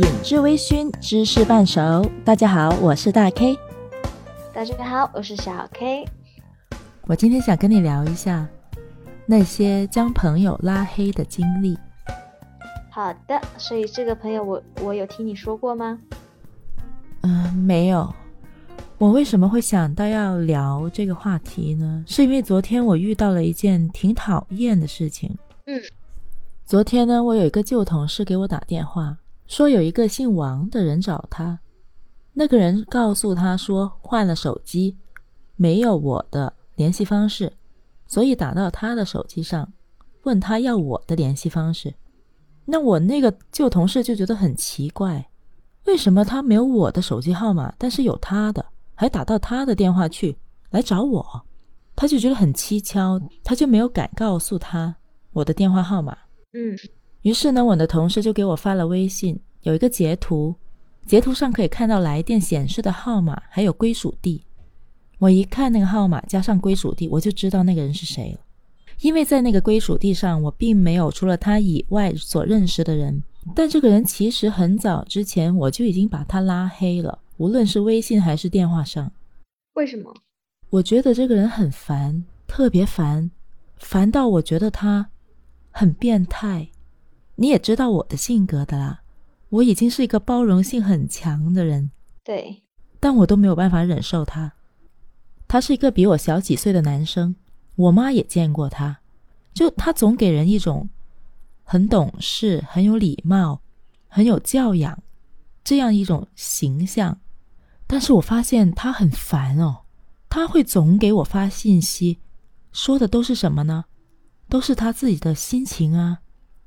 品质微醺，知识半熟。大家好，我是大 K。大家好，我是小 K。我今天想跟你聊一下那些将朋友拉黑的经历。好的，所以这个朋友我我有听你说过吗？嗯，没有。我为什么会想到要聊这个话题呢？是因为昨天我遇到了一件挺讨厌的事情。嗯，昨天呢，我有一个旧同事给我打电话，说有一个姓王的人找他，那个人告诉他说换了手机，没有我的联系方式，所以打到他的手机上，问他要我的联系方式。那我那个旧同事就觉得很奇怪，为什么他没有我的手机号码，但是有他的，还打到他的电话去来找我，他就觉得很蹊跷，他就没有敢告诉他我的电话号码。嗯，于是呢，我的同事就给我发了微信，有一个截图，截图上可以看到来电显示的号码还有归属地。我一看那个号码加上归属地，我就知道那个人是谁了。因为在那个归属地上，我并没有除了他以外所认识的人。但这个人其实很早之前我就已经把他拉黑了，无论是微信还是电话上。为什么？我觉得这个人很烦，特别烦，烦到我觉得他很变态。你也知道我的性格的啦，我已经是一个包容性很强的人。对，但我都没有办法忍受他。他是一个比我小几岁的男生。我妈也见过他，就他总给人一种很懂事、很有礼貌、很有教养这样一种形象。但是我发现他很烦哦，他会总给我发信息，说的都是什么呢？都是他自己的心情啊、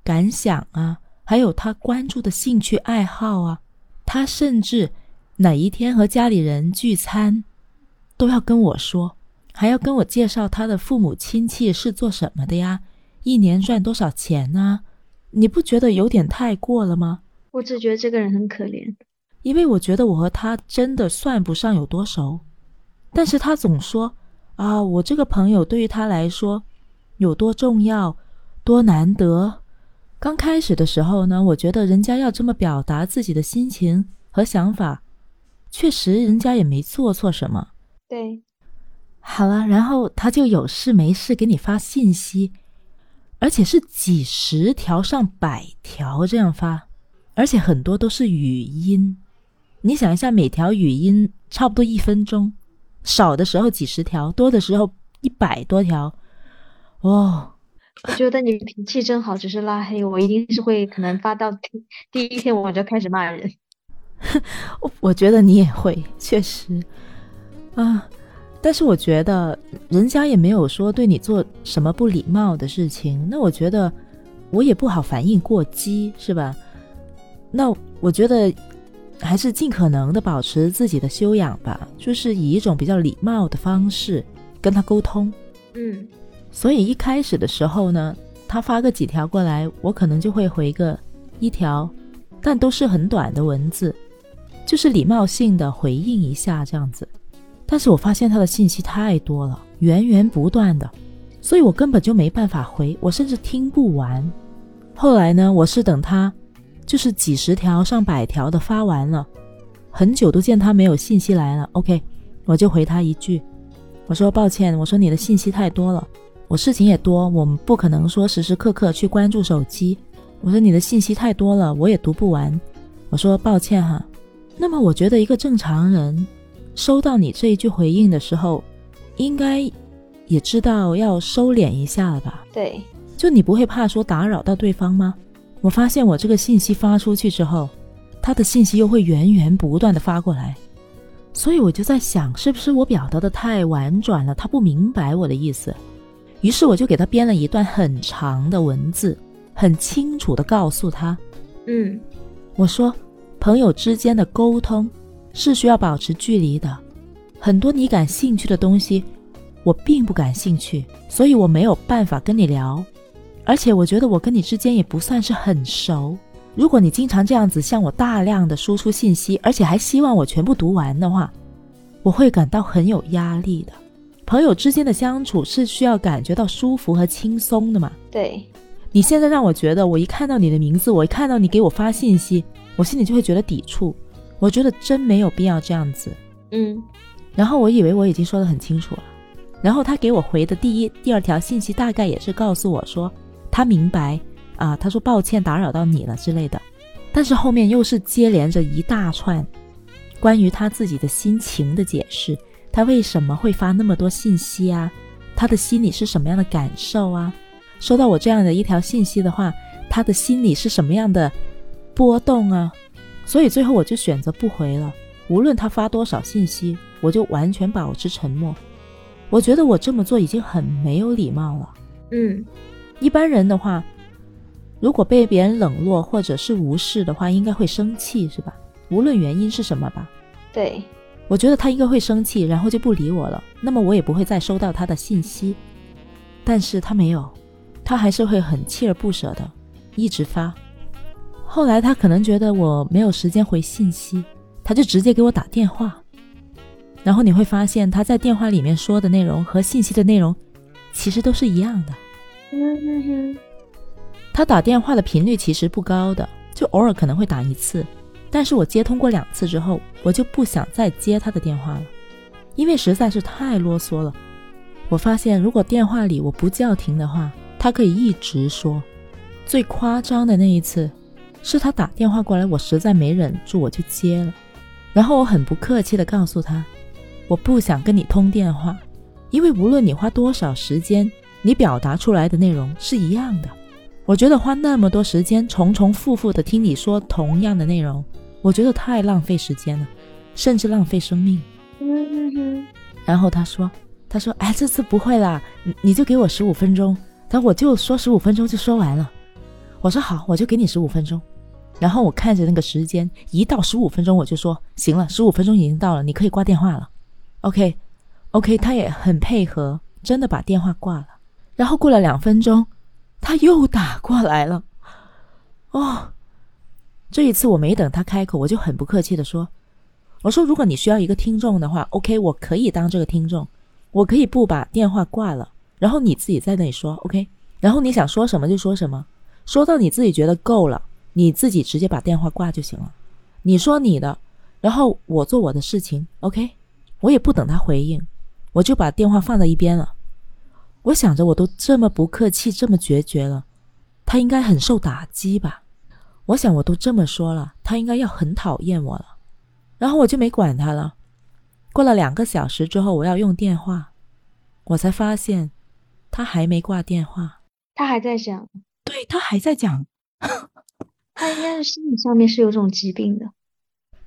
感想啊，还有他关注的兴趣爱好啊。他甚至哪一天和家里人聚餐，都要跟我说。还要跟我介绍他的父母亲戚是做什么的呀？一年赚多少钱呢？你不觉得有点太过了吗？我只觉得这个人很可怜，因为我觉得我和他真的算不上有多熟，但是他总说啊，我这个朋友对于他来说有多重要、多难得。刚开始的时候呢，我觉得人家要这么表达自己的心情和想法，确实人家也没做错什么。对。好了，然后他就有事没事给你发信息，而且是几十条上百条这样发，而且很多都是语音。你想一下，每条语音差不多一分钟，少的时候几十条，多的时候一百多条。哦，我觉得你脾气真好，只是拉黑我，一定是会可能发到第第一天我就开始骂人。我 我觉得你也会，确实啊。但是我觉得人家也没有说对你做什么不礼貌的事情，那我觉得我也不好反应过激，是吧？那我觉得还是尽可能的保持自己的修养吧，就是以一种比较礼貌的方式跟他沟通。嗯，所以一开始的时候呢，他发个几条过来，我可能就会回个一条，但都是很短的文字，就是礼貌性的回应一下这样子。但是我发现他的信息太多了，源源不断的，所以我根本就没办法回，我甚至听不完。后来呢，我是等他，就是几十条、上百条的发完了，很久都见他没有信息来了。OK，我就回他一句，我说抱歉，我说你的信息太多了，我事情也多，我们不可能说时时刻刻去关注手机。我说你的信息太多了，我也读不完。我说抱歉哈。那么我觉得一个正常人。收到你这一句回应的时候，应该也知道要收敛一下了吧？对，就你不会怕说打扰到对方吗？我发现我这个信息发出去之后，他的信息又会源源不断的发过来，所以我就在想，是不是我表达的太婉转了，他不明白我的意思？于是我就给他编了一段很长的文字，很清楚的告诉他，嗯，我说朋友之间的沟通。是需要保持距离的，很多你感兴趣的东西，我并不感兴趣，所以我没有办法跟你聊。而且我觉得我跟你之间也不算是很熟。如果你经常这样子向我大量的输出信息，而且还希望我全部读完的话，我会感到很有压力的。朋友之间的相处是需要感觉到舒服和轻松的嘛？对。你现在让我觉得，我一看到你的名字，我一看到你给我发信息。我心里就会觉得抵触。我觉得真没有必要这样子。嗯，然后我以为我已经说得很清楚了，然后他给我回的第一、第二条信息大概也是告诉我说他明白啊，他说抱歉打扰到你了之类的，但是后面又是接连着一大串关于他自己的心情的解释，他为什么会发那么多信息啊？他的心里是什么样的感受啊？收到我这样的一条信息的话，他的心里是什么样的波动啊？所以最后我就选择不回了。无论他发多少信息，我就完全保持沉默。我觉得我这么做已经很没有礼貌了。嗯，一般人的话，如果被别人冷落或者是无视的话，应该会生气，是吧？无论原因是什么吧。对，我觉得他应该会生气，然后就不理我了。那么我也不会再收到他的信息。但是他没有，他还是会很锲而不舍的一直发。后来他可能觉得我没有时间回信息，他就直接给我打电话。然后你会发现他在电话里面说的内容和信息的内容其实都是一样的。他打电话的频率其实不高的，就偶尔可能会打一次。但是我接通过两次之后，我就不想再接他的电话了，因为实在是太啰嗦了。我发现如果电话里我不叫停的话，他可以一直说。最夸张的那一次。是他打电话过来，我实在没忍住，我就接了。然后我很不客气地告诉他，我不想跟你通电话，因为无论你花多少时间，你表达出来的内容是一样的。我觉得花那么多时间重重复复地听你说同样的内容，我觉得太浪费时间了，甚至浪费生命。然后他说：“他说，哎，这次不会啦，你你就给我十五分钟，他我就说十五分钟就说完了。”我说好，我就给你十五分钟。然后我看着那个时间，一到十五分钟我就说行了，十五分钟已经到了，你可以挂电话了。OK，OK，他也很配合，真的把电话挂了。然后过了两分钟，他又打过来了。哦，这一次我没等他开口，我就很不客气的说：“我说如果你需要一个听众的话，OK，我可以当这个听众，我可以不把电话挂了，然后你自己在那里说 OK，然后你想说什么就说什么，说到你自己觉得够了。”你自己直接把电话挂就行了，你说你的，然后我做我的事情，OK，我也不等他回应，我就把电话放在一边了。我想着我都这么不客气，这么决绝了，他应该很受打击吧？我想我都这么说了，他应该要很讨厌我了。然后我就没管他了。过了两个小时之后，我要用电话，我才发现他还没挂电话，他还在讲，对他还在讲。他应该是心理上面是有这种疾病的，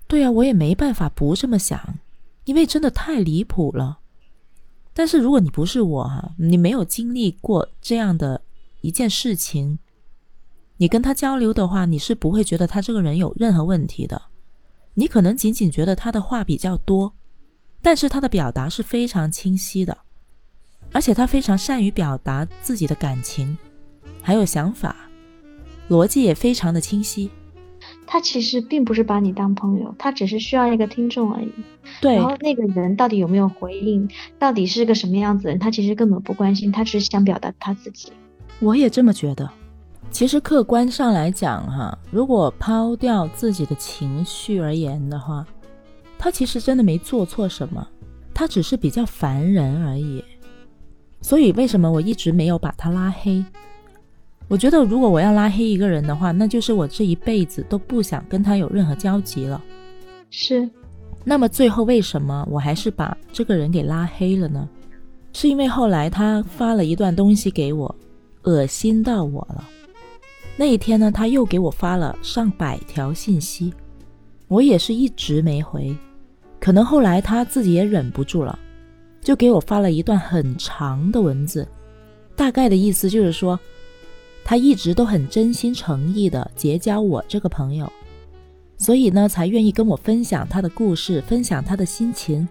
对呀，我也没办法不这么想，因为真的太离谱了。但是如果你不是我哈，你没有经历过这样的一件事情，你跟他交流的话，你是不会觉得他这个人有任何问题的。你可能仅仅觉得他的话比较多，但是他的表达是非常清晰的，而且他非常善于表达自己的感情，还有想法。逻辑也非常的清晰，他其实并不是把你当朋友，他只是需要一个听众而已。对，然后那个人到底有没有回应，到底是个什么样子人，他其实根本不关心，他只是想表达他自己。我也这么觉得。其实客观上来讲，哈，如果抛掉自己的情绪而言的话，他其实真的没做错什么，他只是比较烦人而已。所以为什么我一直没有把他拉黑？我觉得，如果我要拉黑一个人的话，那就是我这一辈子都不想跟他有任何交集了。是，那么最后为什么我还是把这个人给拉黑了呢？是因为后来他发了一段东西给我，恶心到我了。那一天呢，他又给我发了上百条信息，我也是一直没回。可能后来他自己也忍不住了，就给我发了一段很长的文字，大概的意思就是说。他一直都很真心诚意的结交我这个朋友，所以呢，才愿意跟我分享他的故事，分享他的心情。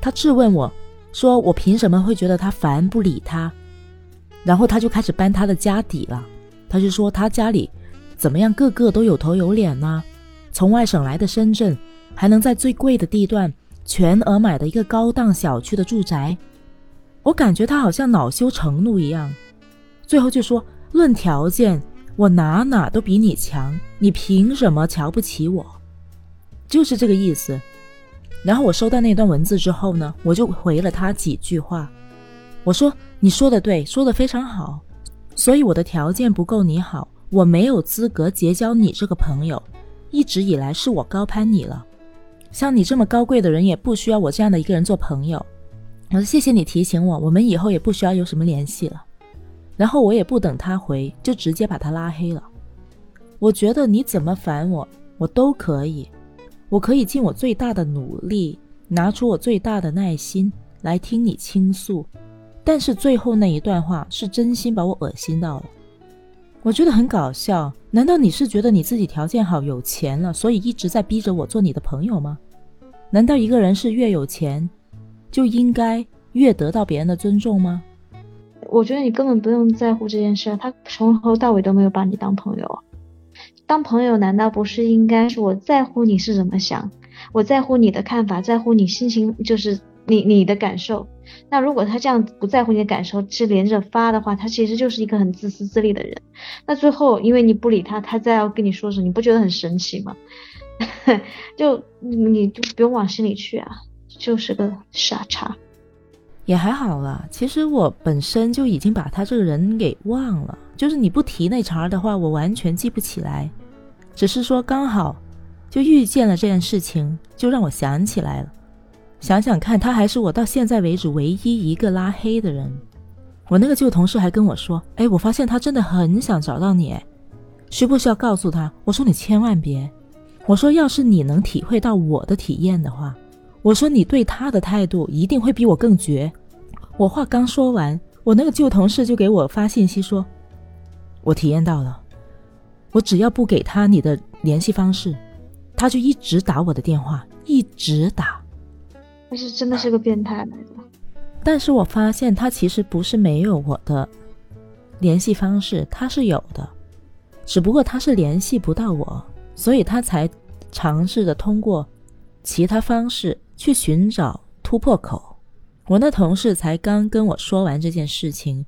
他质问我，说我凭什么会觉得他烦不理他？然后他就开始搬他的家底了。他就说他家里怎么样，个个都有头有脸呢？从外省来的深圳，还能在最贵的地段全额买的一个高档小区的住宅。我感觉他好像恼羞成怒一样，最后就说。论条件，我哪哪都比你强，你凭什么瞧不起我？就是这个意思。然后我收到那段文字之后呢，我就回了他几句话，我说：“你说的对，说的非常好。所以我的条件不够你好，我没有资格结交你这个朋友。一直以来是我高攀你了，像你这么高贵的人也不需要我这样的一个人做朋友。我说谢谢你提醒我，我们以后也不需要有什么联系了。然后我也不等他回，就直接把他拉黑了。我觉得你怎么烦我，我都可以。”我可以尽我最大的努力，拿出我最大的耐心来听你倾诉，但是最后那一段话是真心把我恶心到了。我觉得很搞笑，难道你是觉得你自己条件好、有钱了，所以一直在逼着我做你的朋友吗？难道一个人是越有钱，就应该越得到别人的尊重吗？我觉得你根本不用在乎这件事，他从头到尾都没有把你当朋友。当朋友难道不是应该是我在乎你是怎么想，我在乎你的看法，在乎你心情，就是你你的感受。那如果他这样不在乎你的感受，是连着发的话，他其实就是一个很自私自利的人。那最后因为你不理他，他再要跟你说什么，你不觉得很神奇吗？就你就不用往心里去啊，就是个傻叉。也还好啦，其实我本身就已经把他这个人给忘了。就是你不提那茬的话，我完全记不起来。只是说刚好就遇见了这件事情，就让我想起来了。想想看，他还是我到现在为止唯一一个拉黑的人。我那个旧同事还跟我说：“哎，我发现他真的很想找到你，需不需要告诉他？”我说：“你千万别。”我说：“要是你能体会到我的体验的话，我说你对他的态度一定会比我更绝。”我话刚说完，我那个旧同事就给我发信息说。我体验到了，我只要不给他你的联系方式，他就一直打我的电话，一直打。他是真的是个变态来的。但是我发现他其实不是没有我的联系方式，他是有的，只不过他是联系不到我，所以他才尝试着通过其他方式去寻找突破口。我那同事才刚跟我说完这件事情。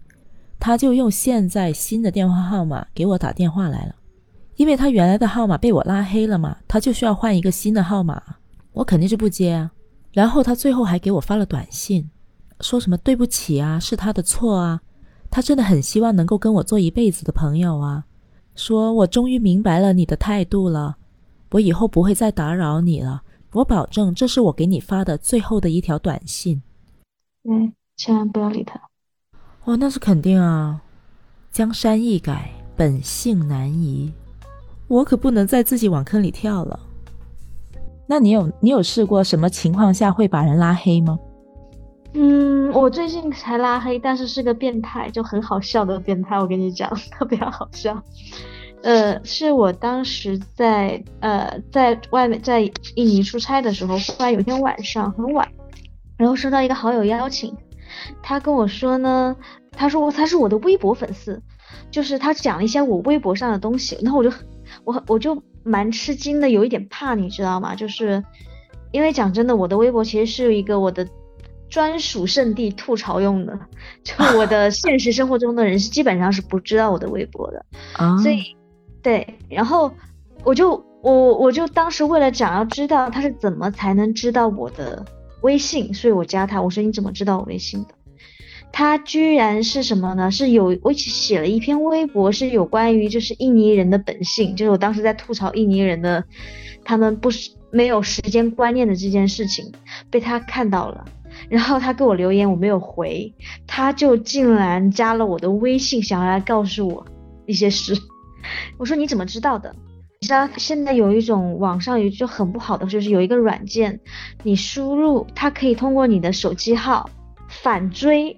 他就用现在新的电话号码给我打电话来了，因为他原来的号码被我拉黑了嘛，他就需要换一个新的号码，我肯定是不接啊。然后他最后还给我发了短信，说什么对不起啊，是他的错啊，他真的很希望能够跟我做一辈子的朋友啊，说我终于明白了你的态度了，我以后不会再打扰你了，我保证这是我给你发的最后的一条短信。嗯，千万不要理他。哦，那是肯定啊！江山易改，本性难移，我可不能再自己往坑里跳了。那你有你有试过什么情况下会把人拉黑吗？嗯，我最近才拉黑，但是是个变态，就很好笑的变态。我跟你讲，特别好笑。呃，是我当时在呃在外面在印尼出差的时候，忽然有一天晚上很晚，然后收到一个好友邀请。他跟我说呢，他说他是我的微博粉丝，就是他讲了一些我微博上的东西，然后我就我我就蛮吃惊的，有一点怕，你知道吗？就是因为讲真的，我的微博其实是一个我的专属圣地，吐槽用的，就我的 现实生活中的人是基本上是不知道我的微博的，所以对，然后我就我我就当时为了想要知道他是怎么才能知道我的。微信，所以我加他。我说你怎么知道我微信的？他居然是什么呢？是有我写了一篇微博，是有关于就是印尼人的本性，就是我当时在吐槽印尼人的，他们不是没有时间观念的这件事情，被他看到了。然后他给我留言，我没有回，他就竟然加了我的微信，想要来告诉我一些事。我说你怎么知道的？你知道现在有一种网上有就很不好的，就是有一个软件，你输入它可以通过你的手机号反追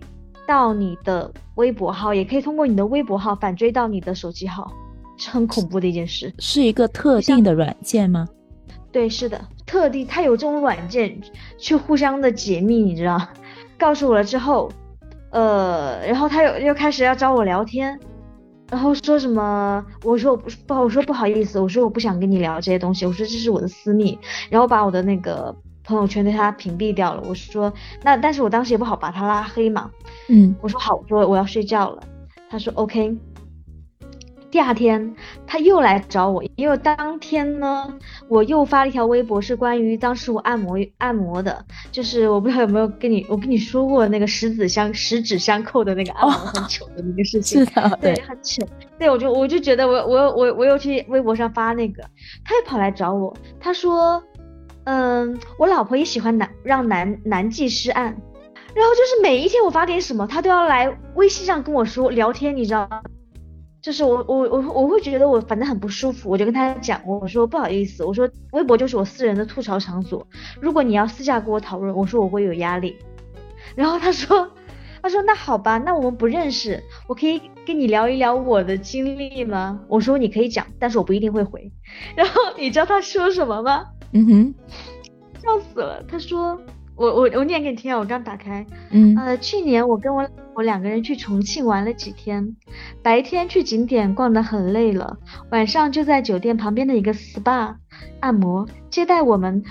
到你的微博号，也可以通过你的微博号反追到你的手机号，是很恐怖的一件事。是一个特定的软件吗？对，是的，特地它有这种软件去互相的解密，你知道？告诉我了之后，呃，然后他又又开始要找我聊天。然后说什么？我说我不不好，我说不好意思，我说我不想跟你聊这些东西，我说这是我的私密。然后把我的那个朋友圈对他屏蔽掉了。我说那，但是我当时也不好把他拉黑嘛。嗯，我说好，我说我要睡觉了。他说 OK。第二天他又来找我，因为当天呢，我又发了一条微博，是关于当时我按摩按摩的，就是我不知道有没有跟你我跟你说过那个十指相十指相扣的那个按摩很糗的那个事情，是的，对，很糗。对，我就我就觉得我我我我又去微博上发那个，他又跑来找我，他说，嗯，我老婆也喜欢男让男男技师按，然后就是每一天我发点什么，他都要来微信上跟我说聊天，你知道吗？就是我我我我会觉得我反正很不舒服，我就跟他讲，我说不好意思，我说微博就是我私人的吐槽场所，如果你要私下跟我讨论，我说我会有压力。然后他说，他说那好吧，那我们不认识，我可以跟你聊一聊我的经历吗？我说你可以讲，但是我不一定会回。然后你知道他说什么吗？嗯哼，笑死了。他说。我我我念给你听啊！我刚打开，嗯，呃，去年我跟我我两个人去重庆玩了几天，白天去景点逛得很累了，晚上就在酒店旁边的一个 SPA 按摩。接待我们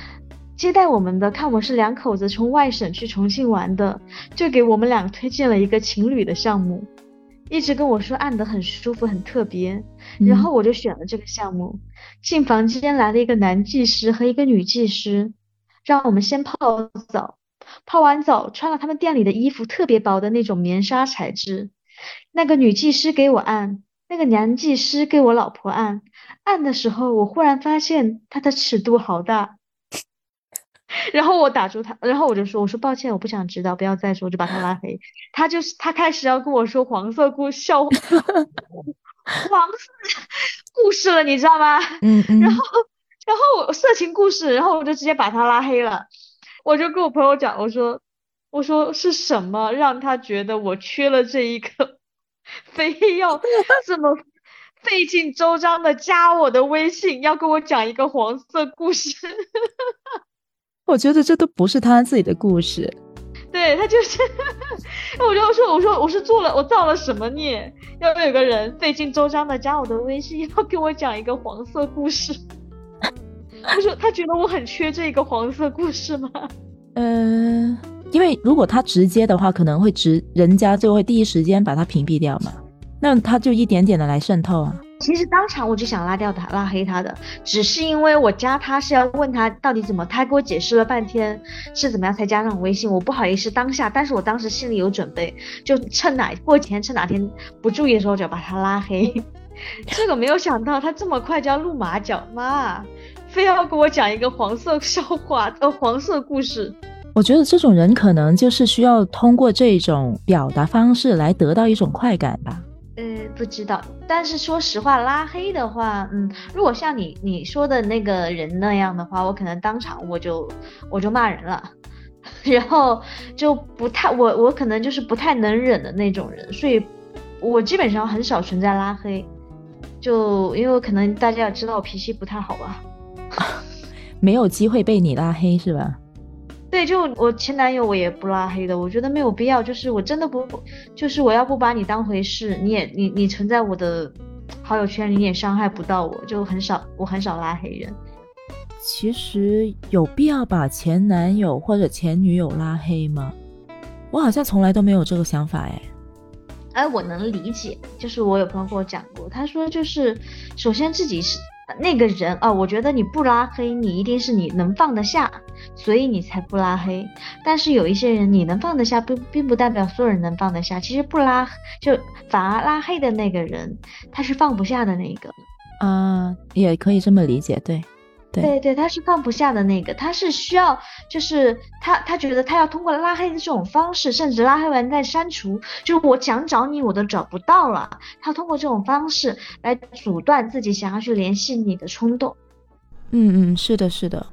接待我们的，看我是两口子从外省去重庆玩的，就给我们俩推荐了一个情侣的项目，一直跟我说按得很舒服很特别，然后我就选了这个项目。进房间来了一个男技师和一个女技师。让我们先泡澡，泡完澡穿了他们店里的衣服，特别薄的那种棉纱材质。那个女技师给我按，那个男技师给我老婆按。按的时候，我忽然发现他的尺度好大。然后我打住他，然后我就说：“我说抱歉，我不想知道，不要再说。”我就把他拉黑。他就是他开始要跟我说黄色故笑 黄色故事了，你知道吗？嗯嗯。然后。然后我色情故事，然后我就直接把他拉黑了。我就跟我朋友讲，我说，我说是什么让他觉得我缺了这一个，非要 这么费尽周章的加我的微信，要跟我讲一个黄色故事。我觉得这都不是他自己的故事。对他就是，我就说，我说我是做了，我造了什么孽，要有个人费尽周章的加我的微信，要跟我讲一个黄色故事。他说：“他觉得我很缺这个黄色故事吗？”嗯，因为如果他直接的话，可能会直人家就会第一时间把他屏蔽掉嘛。那他就一点点的来渗透啊。其实当场我就想拉掉他，拉黑他的，只是因为我加他是要问他到底怎么，他给我解释了半天是怎么样才加上我微信，我不好意思当下，但是我当时心里有准备，就趁哪过几天趁哪天不注意的时候就把他拉黑。这个没有想到他这么快就要露马脚，妈！非要给我讲一个黄色笑话，呃，黄色故事。我觉得这种人可能就是需要通过这种表达方式来得到一种快感吧。呃，不知道。但是说实话，拉黑的话，嗯，如果像你你说的那个人那样的话，我可能当场我就我就骂人了，然后就不太我我可能就是不太能忍的那种人，所以我基本上很少存在拉黑，就因为可能大家也知道我脾气不太好吧。没有机会被你拉黑是吧？对，就我前男友我也不拉黑的，我觉得没有必要。就是我真的不，就是我要不把你当回事，你也你你存在我的好友圈里，你也伤害不到我，就很少我很少拉黑人。其实有必要把前男友或者前女友拉黑吗？我好像从来都没有这个想法哎。哎，我能理解，就是我有朋友跟我讲过，他说就是首先自己是。那个人啊，我觉得你不拉黑，你一定是你能放得下，所以你才不拉黑。但是有一些人你能放得下，并并不代表所有人能放得下。其实不拉就反而拉黑的那个人，他是放不下的那个。啊，也可以这么理解，对。对对，他是放不下的那个，他是需要，就是他他觉得他要通过拉黑的这种方式，甚至拉黑完再删除，就是我想找你我都找不到了，他通过这种方式来阻断自己想要去联系你的冲动。嗯嗯，是的，是的，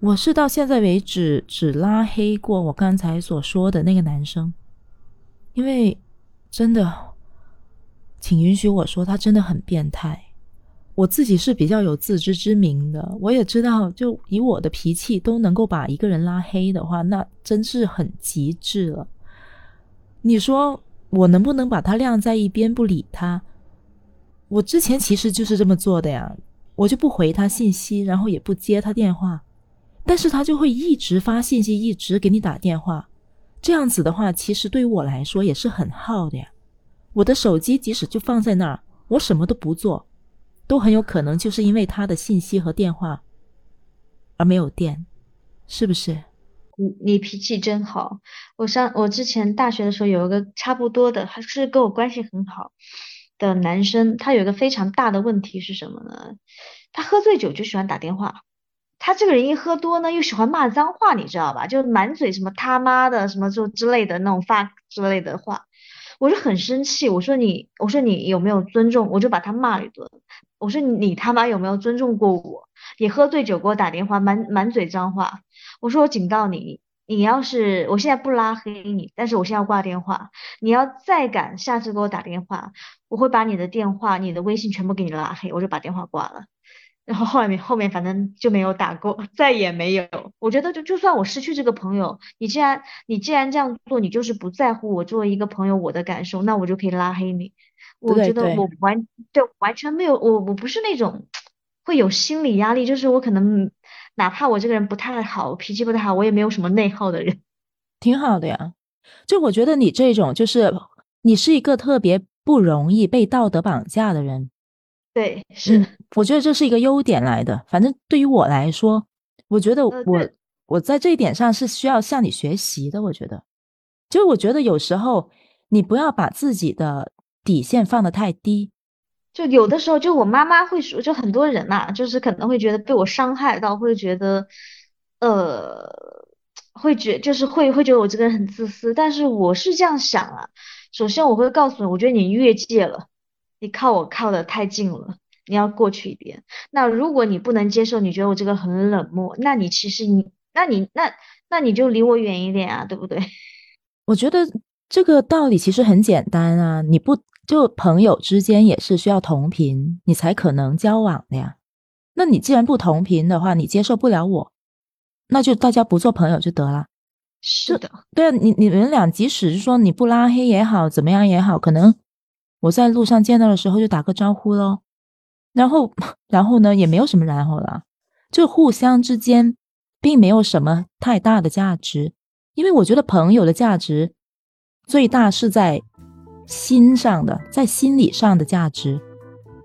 我是到现在为止只拉黑过我刚才所说的那个男生，因为真的，请允许我说，他真的很变态。我自己是比较有自知之明的，我也知道，就以我的脾气都能够把一个人拉黑的话，那真是很极致了。你说我能不能把他晾在一边不理他？我之前其实就是这么做的呀，我就不回他信息，然后也不接他电话，但是他就会一直发信息，一直给你打电话。这样子的话，其实对于我来说也是很耗的呀。我的手机即使就放在那儿。我什么都不做，都很有可能就是因为他的信息和电话而没有电，是不是？你你脾气真好。我上我之前大学的时候有一个差不多的，还是跟我关系很好的男生，他有一个非常大的问题是什么呢？他喝醉酒就喜欢打电话。他这个人一喝多呢，又喜欢骂脏话，你知道吧？就满嘴什么他妈的什么就之类的那种发之类的话，我就很生气。我说你，我说你有没有尊重？我就把他骂了一顿。我说你他妈有没有尊重过我？你喝醉酒给我打电话，满满嘴脏话。我说我警告你，你要是我现在不拉黑你，但是我现在要挂电话。你要再敢下次给我打电话，我会把你的电话、你的微信全部给你拉黑。我就把电话挂了。然后后面后面反正就没有打过，再也没有。我觉得就就算我失去这个朋友，你既然你既然这样做，你就是不在乎我作为一个朋友我的感受，那我就可以拉黑你。我觉得我完对完全没有，我我不是那种会有心理压力，就是我可能哪怕我这个人不太好，脾气不太好，我也没有什么内耗的人，挺好的呀。就我觉得你这种就是你是一个特别不容易被道德绑架的人。对，是，我觉得这是一个优点来的。反正对于我来说，我觉得我我在这一点上是需要向你学习的。我觉得，就我觉得有时候你不要把自己的底线放得太低。就有的时候，就我妈妈会说，就很多人呐，就是可能会觉得被我伤害到，会觉得，呃，会觉就是会会觉得我这个人很自私。但是我是这样想啊，首先我会告诉你，我觉得你越界了。你靠我靠的太近了，你要过去一点。那如果你不能接受，你觉得我这个很冷漠，那你其实你，那你那那你就离我远一点啊，对不对？我觉得这个道理其实很简单啊，你不就朋友之间也是需要同频，你才可能交往的呀。那你既然不同频的话，你接受不了我，那就大家不做朋友就得了。是的，对啊，你你们俩即使是说你不拉黑也好，怎么样也好，可能。我在路上见到的时候就打个招呼喽，然后，然后呢也没有什么然后了，就互相之间并没有什么太大的价值，因为我觉得朋友的价值最大是在心上的，在心理上的价值。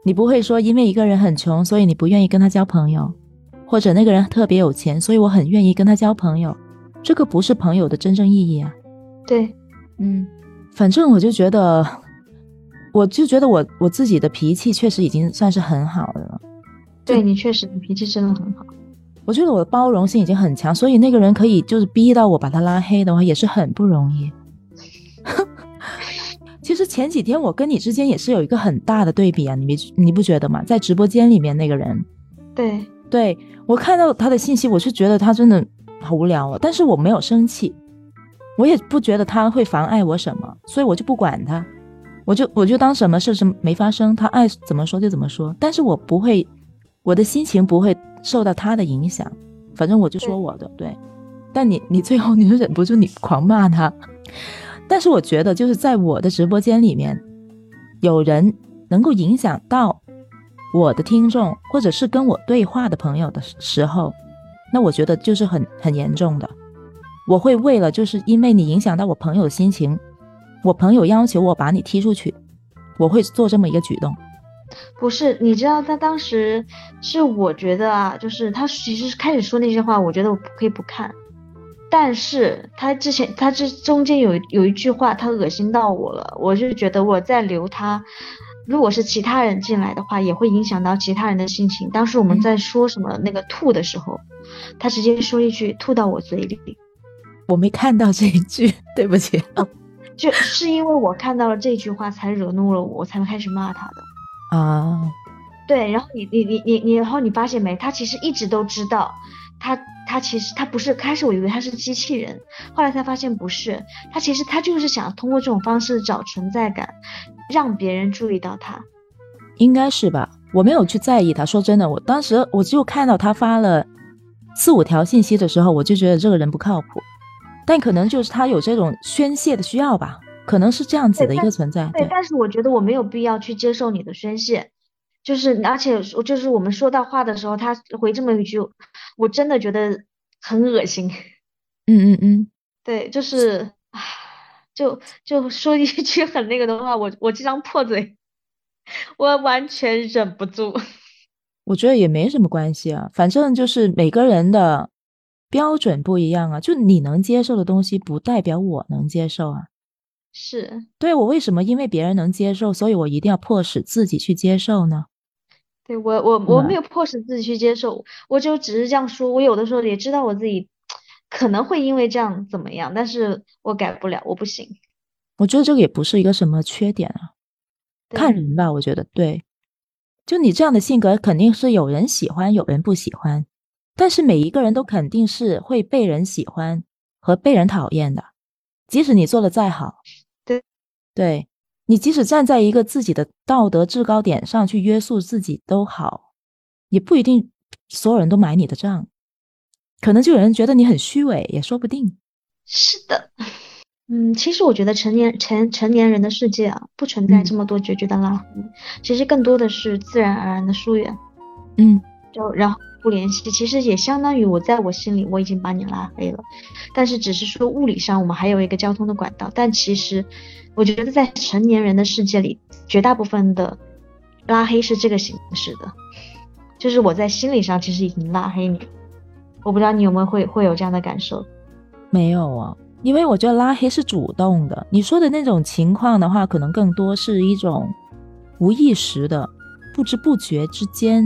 你不会说因为一个人很穷，所以你不愿意跟他交朋友，或者那个人特别有钱，所以我很愿意跟他交朋友，这个不是朋友的真正意义啊。对，嗯，反正我就觉得。我就觉得我我自己的脾气确实已经算是很好的了。对你确实，你脾气真的很好。我觉得我的包容性已经很强，所以那个人可以就是逼到我把他拉黑的话，也是很不容易。其实前几天我跟你之间也是有一个很大的对比啊，你没你不觉得吗？在直播间里面那个人，对对，我看到他的信息，我是觉得他真的好无聊啊，但是我没有生气，我也不觉得他会妨碍我什么，所以我就不管他。我就我就当什么事是没发生，他爱怎么说就怎么说，但是我不会，我的心情不会受到他的影响，反正我就说我的对。但你你最后你就忍不住你狂骂他，但是我觉得就是在我的直播间里面，有人能够影响到我的听众或者是跟我对话的朋友的时候，那我觉得就是很很严重的，我会为了就是因为你影响到我朋友的心情。我朋友要求我把你踢出去，我会做这么一个举动。不是，你知道他当时是我觉得啊，就是他其实开始说那些话，我觉得我可以不看。但是他之前他这中间有有一句话，他恶心到我了，我就觉得我在留他。如果是其他人进来的话，也会影响到其他人的心情。当时我们在说什么那个吐的时候，他直接说一句吐到我嘴里，我没看到这一句，对不起。就是因为我看到了这句话，才惹怒了我，我才开始骂他的。啊，对，然后你你你你你，然后你发现没？他其实一直都知道，他他其实他不是，开始我以为他是机器人，后来才发现不是，他其实他就是想通过这种方式找存在感，让别人注意到他。应该是吧？我没有去在意他。说真的，我当时我就看到他发了四五条信息的时候，我就觉得这个人不靠谱。但可能就是他有这种宣泄的需要吧，可能是这样子的一个存在。对，但是我觉得我没有必要去接受你的宣泄，就是而且就是我们说到话的时候，他回这么一句，我真的觉得很恶心。嗯嗯嗯，对，就是就就说一句很那个的话，我我这张破嘴。我完全忍不住。我觉得也没什么关系啊，反正就是每个人的标准不一样啊。就你能接受的东西，不代表我能接受啊。是，对我为什么因为别人能接受，所以我一定要迫使自己去接受呢？对我，我我没有迫使自己去接受，我就只是这样说。我有的时候也知道我自己可能会因为这样怎么样，但是我改不了，我不行。我觉得这个也不是一个什么缺点啊，看人吧。我觉得对，就你这样的性格，肯定是有人喜欢，有人不喜欢。但是每一个人都肯定是会被人喜欢和被人讨厌的，即使你做的再好。对，对。你即使站在一个自己的道德制高点上去约束自己都好，也不一定所有人都买你的账，可能就有人觉得你很虚伪，也说不定。是的，嗯，其实我觉得成年成成年人的世界啊，不存在这么多决绝的拉黑，其实更多的是自然而然的疏远。嗯，就然后不联系，其实也相当于我在我心里我已经把你拉黑了，但是只是说物理上我们还有一个交通的管道，但其实。我觉得在成年人的世界里，绝大部分的拉黑是这个形式的，就是我在心理上其实已经拉黑你。我不知道你有没有会会有这样的感受？没有啊，因为我觉得拉黑是主动的。你说的那种情况的话，可能更多是一种无意识的、不知不觉之间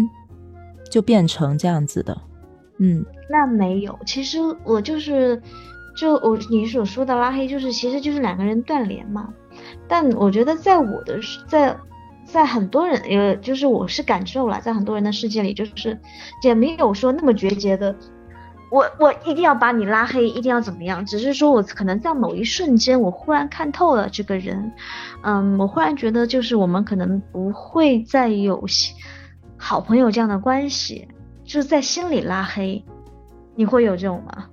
就变成这样子的。嗯，那没有，其实我就是。就我你所说的拉黑，就是其实就是两个人断联嘛。但我觉得在我的在在很多人，呃，就是我是感受了，在很多人的世界里，就是也没有说那么决绝的，我我一定要把你拉黑，一定要怎么样？只是说我可能在某一瞬间，我忽然看透了这个人，嗯，我忽然觉得就是我们可能不会再有好朋友这样的关系，就是在心里拉黑。你会有这种吗？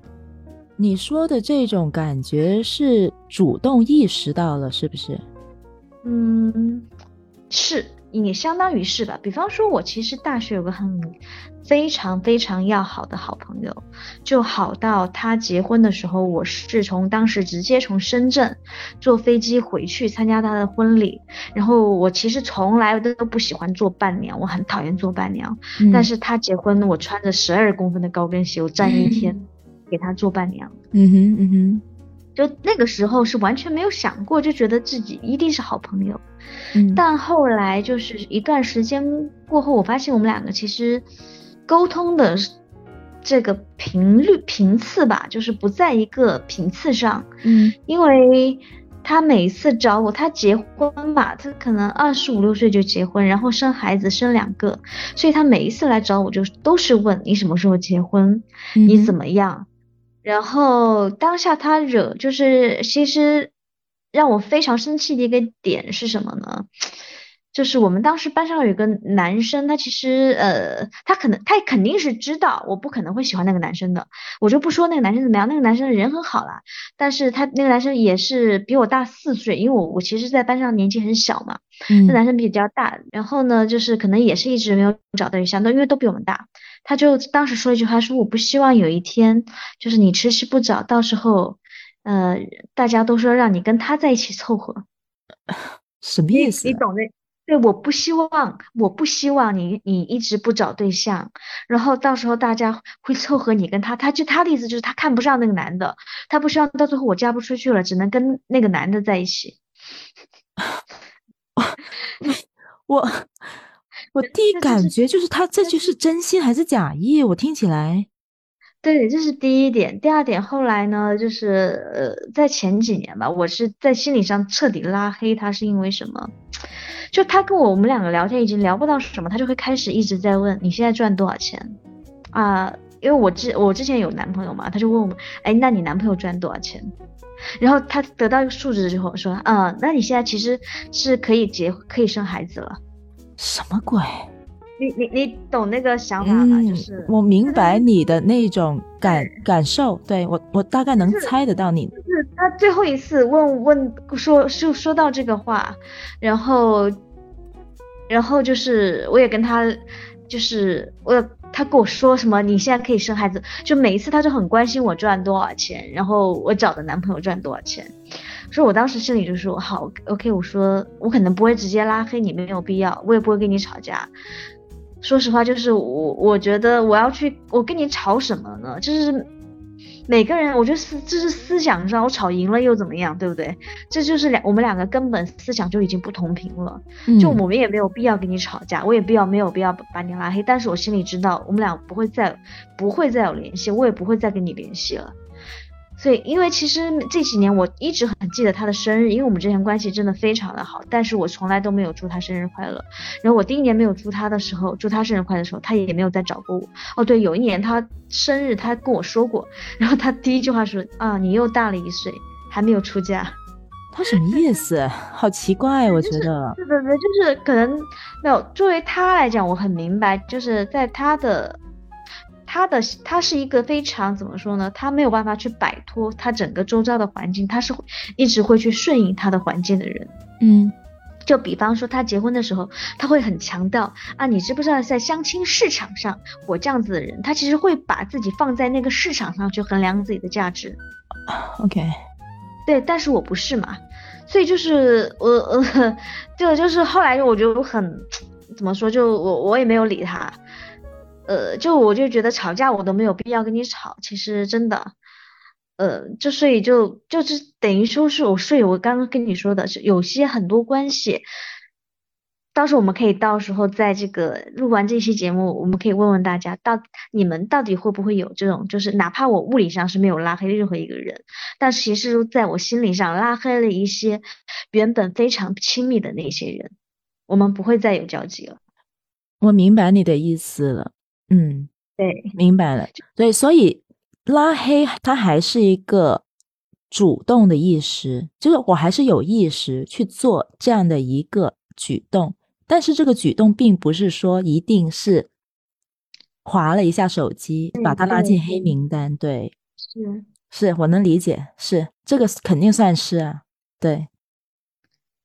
你说的这种感觉是主动意识到了，是不是？嗯，是，也相当于是吧。比方说，我其实大学有个很非常非常要好的好朋友，就好到他结婚的时候，我是从当时直接从深圳坐飞机回去参加他的婚礼。然后我其实从来都都不喜欢做伴娘，我很讨厌做伴娘。但是他结婚，我穿着十二公分的高跟鞋，我站一天。给他做伴娘，嗯哼嗯哼，就那个时候是完全没有想过，就觉得自己一定是好朋友。嗯，但后来就是一段时间过后，我发现我们两个其实沟通的这个频率频次吧，就是不在一个频次上。嗯，因为他每次找我，他结婚吧，他可能二十五六岁就结婚，然后生孩子生两个，所以他每一次来找我就都是问你什么时候结婚，你怎么样。然后当下他惹就是其实让我非常生气的一个点是什么呢？就是我们当时班上有一个男生，他其实呃他可能他肯定是知道我不可能会喜欢那个男生的，我就不说那个男生怎么样，那个男生人很好啦，但是他那个男生也是比我大四岁，因为我我其实在班上年纪很小嘛，那男生比较大，然后呢就是可能也是一直没有找到对象，都因为都比我们大。他就当时说了一句话，说我不希望有一天，就是你迟迟不找，到时候，呃，大家都说让你跟他在一起凑合，什么意思？你懂的。对，我不希望，我不希望你你一直不找对象，然后到时候大家会凑合你跟他。他就他的意思就是他看不上那个男的，他不希望到最后我嫁不出去了，只能跟那个男的在一起。我。我第一感觉就是他这句是真心还是假意？我听起来，对，这是第一点。第二点，后来呢，就是呃，在前几年吧，我是在心理上彻底拉黑他，是因为什么？就他跟我我们两个聊天已经聊不到什么，他就会开始一直在问你现在赚多少钱啊？因为我之我之前有男朋友嘛，他就问我们，哎，那你男朋友赚多少钱？然后他得到一个数字之后说，嗯，那你现在其实是可以结可以生孩子了。什么鬼？你你你懂那个想法吗？就是我明白你的那种感感受，对我我大概能猜得到你。就是他最后一次问问说说说到这个话，然后然后就是我也跟他就是我他跟我说什么，你现在可以生孩子，就每一次他就很关心我赚多少钱，然后我找的男朋友赚多少钱。所以我当时心里就说好，OK，我说我可能不会直接拉黑你，没有必要，我也不会跟你吵架。说实话，就是我我觉得我要去，我跟你吵什么呢？就是每个人，我觉得思这是思想上，我吵赢了又怎么样，对不对？这就是两我们两个根本思想就已经不同频了，就我们也没有必要跟你吵架，我也必要没有必要把你拉黑，但是我心里知道，我们俩不会再不会再有联系，我也不会再跟你联系了。所以，因为其实这几年我一直很记得他的生日，因为我们之前关系真的非常的好，但是我从来都没有祝他生日快乐。然后我第一年没有祝他的时候，祝他生日快乐的时候，他也没有再找过我。哦，对，有一年他生日，他跟我说过，然后他第一句话说啊，你又大了一岁，还没有出嫁。他什么意思？好奇怪，我觉得。对对对，就是可能没有。作为他来讲，我很明白，就是在他的。他的他是一个非常怎么说呢？他没有办法去摆脱他整个周遭的环境，他是会一直会去顺应他的环境的人。嗯，就比方说他结婚的时候，他会很强调啊，你知不知道在相亲市场上，我这样子的人，他其实会把自己放在那个市场上去衡量自己的价值。OK，对，但是我不是嘛，所以就是我呃，就 就是后来我就很怎么说，就我我也没有理他。呃，就我就觉得吵架我都没有必要跟你吵，其实真的，呃，就所以就就是等于说是我所以我刚刚跟你说的是有些很多关系，到时候我们可以到时候在这个录完这期节目，我们可以问问大家，到你们到底会不会有这种，就是哪怕我物理上是没有拉黑任何一个人，但其实在我心理上拉黑了一些原本非常亲密的那些人，我们不会再有交集了。我明白你的意思了。嗯，对，明白了。对，所以拉黑它还是一个主动的意识，就是我还是有意识去做这样的一个举动，但是这个举动并不是说一定是划了一下手机把他拉进黑名单。对，是，是我能理解，是这个肯定算是啊，对，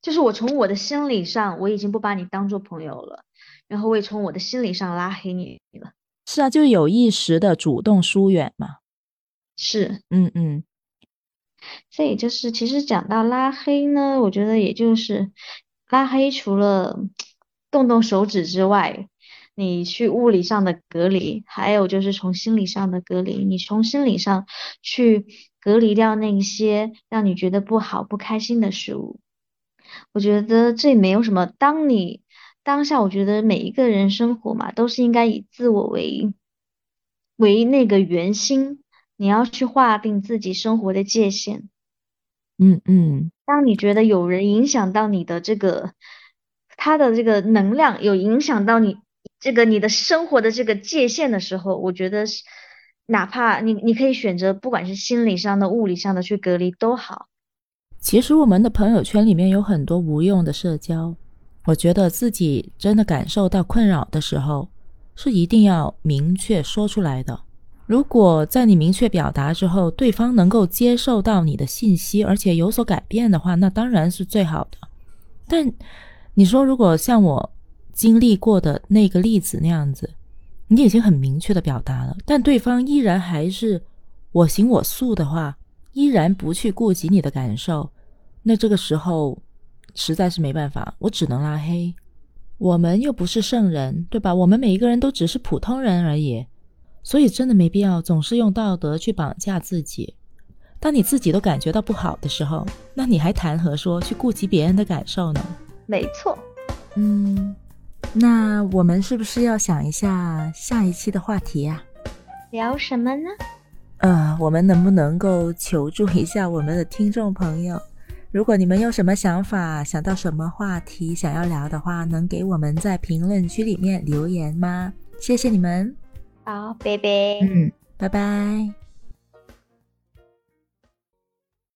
就是我从我的心理上我已经不把你当做朋友了。然后我也从我的心理上拉黑你了，是啊，就有意识的主动疏远嘛。是，嗯嗯。所以就是，其实讲到拉黑呢，我觉得也就是拉黑，除了动动手指之外，你去物理上的隔离，还有就是从心理上的隔离，你从心理上去隔离掉那些让你觉得不好、不开心的事物。我觉得这没有什么，当你。当下我觉得每一个人生活嘛，都是应该以自我为为那个圆心，你要去划定自己生活的界限。嗯嗯。当你觉得有人影响到你的这个他的这个能量，有影响到你这个你的生活的这个界限的时候，我觉得是哪怕你你可以选择，不管是心理上的、物理上的去隔离都好。其实我们的朋友圈里面有很多无用的社交。我觉得自己真的感受到困扰的时候，是一定要明确说出来的。如果在你明确表达之后，对方能够接受到你的信息，而且有所改变的话，那当然是最好的。但你说，如果像我经历过的那个例子那样子，你已经很明确的表达了，但对方依然还是我行我素的话，依然不去顾及你的感受，那这个时候。实在是没办法，我只能拉黑。我们又不是圣人，对吧？我们每一个人都只是普通人而已，所以真的没必要总是用道德去绑架自己。当你自己都感觉到不好的时候，那你还谈何说去顾及别人的感受呢？没错。嗯，那我们是不是要想一下下一期的话题呀？聊什么呢？呃，我们能不能够求助一下我们的听众朋友？如果你们有什么想法，想到什么话题想要聊的话，能给我们在评论区里面留言吗？谢谢你们。好，拜拜。嗯，拜拜。